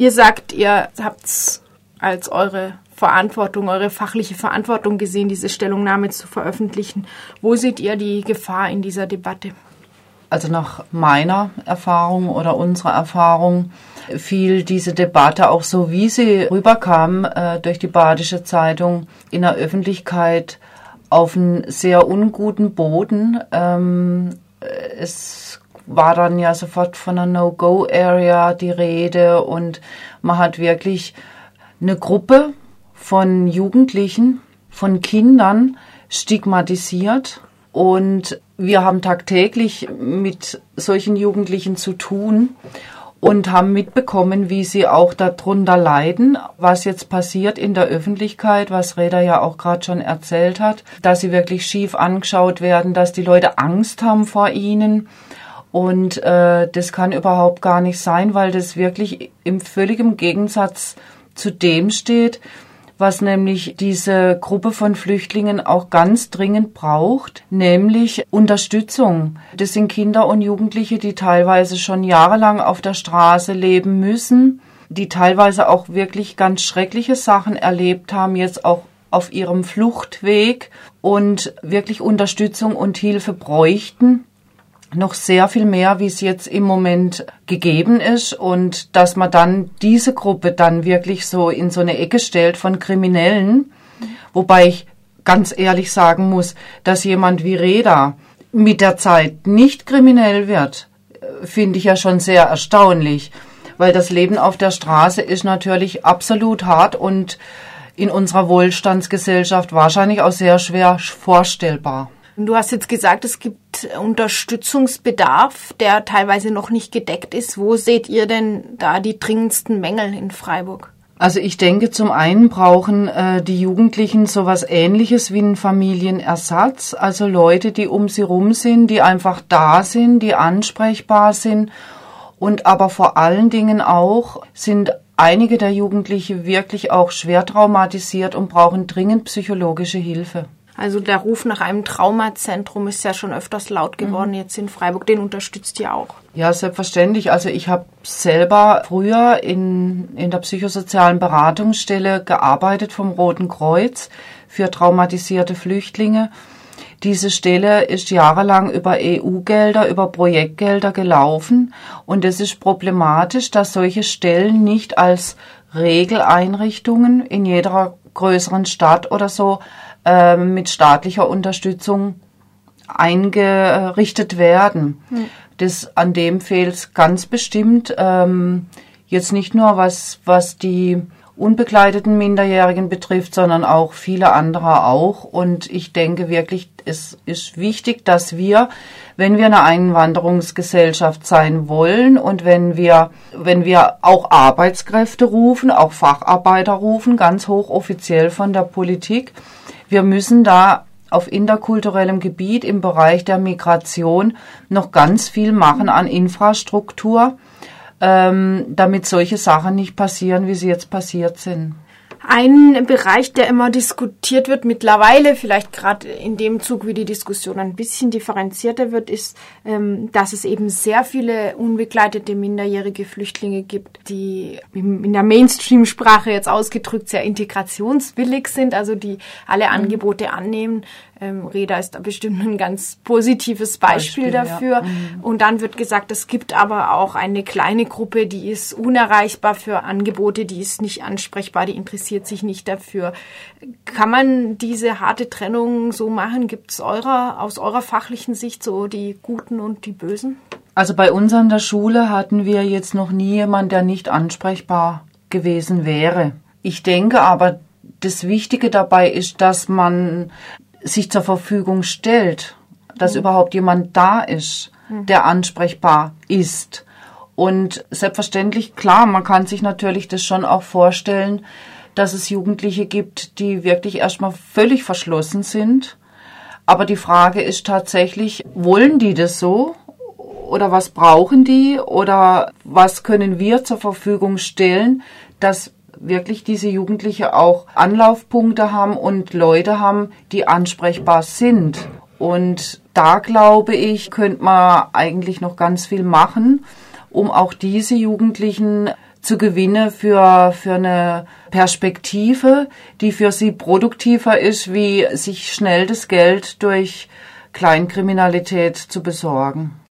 Ihr sagt, ihr habt als eure Verantwortung, eure fachliche Verantwortung gesehen, diese Stellungnahme zu veröffentlichen. Wo seht ihr die Gefahr in dieser Debatte? Also nach meiner Erfahrung oder unserer Erfahrung fiel diese Debatte auch so, wie sie rüberkam äh, durch die Badische Zeitung in der Öffentlichkeit auf einen sehr unguten Boden. Ähm, es war dann ja sofort von einer No-Go-Area die Rede und man hat wirklich eine Gruppe von Jugendlichen, von Kindern stigmatisiert und wir haben tagtäglich mit solchen Jugendlichen zu tun und haben mitbekommen, wie sie auch darunter leiden, was jetzt passiert in der Öffentlichkeit, was Reda ja auch gerade schon erzählt hat, dass sie wirklich schief angeschaut werden, dass die Leute Angst haben vor ihnen. Und äh, das kann überhaupt gar nicht sein, weil das wirklich im völligen Gegensatz zu dem steht, was nämlich diese Gruppe von Flüchtlingen auch ganz dringend braucht, nämlich Unterstützung. Das sind Kinder und Jugendliche, die teilweise schon jahrelang auf der Straße leben müssen, die teilweise auch wirklich ganz schreckliche Sachen erlebt haben, jetzt auch auf ihrem Fluchtweg und wirklich Unterstützung und Hilfe bräuchten noch sehr viel mehr, wie es jetzt im Moment gegeben ist und dass man dann diese Gruppe dann wirklich so in so eine Ecke stellt von Kriminellen, wobei ich ganz ehrlich sagen muss, dass jemand wie Reda mit der Zeit nicht kriminell wird, finde ich ja schon sehr erstaunlich, weil das Leben auf der Straße ist natürlich absolut hart und in unserer Wohlstandsgesellschaft wahrscheinlich auch sehr schwer vorstellbar. Du hast jetzt gesagt, es gibt Unterstützungsbedarf, der teilweise noch nicht gedeckt ist. Wo seht ihr denn da die dringendsten Mängel in Freiburg? Also ich denke, zum einen brauchen äh, die Jugendlichen sowas ähnliches wie einen Familienersatz, also Leute, die um sie rum sind, die einfach da sind, die ansprechbar sind und aber vor allen Dingen auch sind einige der Jugendliche wirklich auch schwer traumatisiert und brauchen dringend psychologische Hilfe. Also der Ruf nach einem Traumazentrum ist ja schon öfters laut geworden mhm. jetzt in Freiburg. Den unterstützt ihr auch? Ja, selbstverständlich. Also ich habe selber früher in, in der psychosozialen Beratungsstelle gearbeitet vom Roten Kreuz für traumatisierte Flüchtlinge. Diese Stelle ist jahrelang über EU-Gelder, über Projektgelder gelaufen und es ist problematisch, dass solche Stellen nicht als Regeleinrichtungen in jeder größeren Stadt oder so äh, mit staatlicher Unterstützung eingerichtet werden. Mhm. Das, an dem fehlt ganz bestimmt. Ähm, jetzt nicht nur was, was die unbegleiteten Minderjährigen betrifft, sondern auch viele andere auch. Und ich denke wirklich, es ist wichtig, dass wir, wenn wir eine Einwanderungsgesellschaft sein wollen und wenn wir, wenn wir auch Arbeitskräfte rufen, auch Facharbeiter rufen, ganz hochoffiziell von der Politik, wir müssen da auf interkulturellem Gebiet im Bereich der Migration noch ganz viel machen an Infrastruktur, ähm, damit solche Sachen nicht passieren, wie sie jetzt passiert sind. Ein Bereich, der immer diskutiert wird, mittlerweile vielleicht gerade in dem Zug, wie die Diskussion ein bisschen differenzierter wird, ist, ähm, dass es eben sehr viele unbegleitete minderjährige Flüchtlinge gibt, die in der Mainstream-Sprache jetzt ausgedrückt sehr integrationswillig sind, also die alle. Angebote annehmen, ähm, Reda ist da bestimmt ein ganz positives Beispiel, Beispiel dafür. Ja. Mhm. Und dann wird gesagt, es gibt aber auch eine kleine Gruppe, die ist unerreichbar für Angebote, die ist nicht ansprechbar, die interessiert sich nicht dafür. Kann man diese harte Trennung so machen? Gibt es eurer, aus eurer fachlichen Sicht so die Guten und die Bösen? Also bei uns an der Schule hatten wir jetzt noch nie jemanden, der nicht ansprechbar gewesen wäre. Ich denke aber, das Wichtige dabei ist, dass man sich zur Verfügung stellt, dass mhm. überhaupt jemand da ist, mhm. der ansprechbar ist. Und selbstverständlich, klar, man kann sich natürlich das schon auch vorstellen, dass es Jugendliche gibt, die wirklich erstmal völlig verschlossen sind. Aber die Frage ist tatsächlich, wollen die das so? Oder was brauchen die? Oder was können wir zur Verfügung stellen, dass wirklich diese Jugendliche auch Anlaufpunkte haben und Leute haben, die ansprechbar sind. Und da glaube ich, könnte man eigentlich noch ganz viel machen, um auch diese Jugendlichen zu gewinnen für, für eine Perspektive, die für sie produktiver ist, wie sich schnell das Geld durch Kleinkriminalität zu besorgen.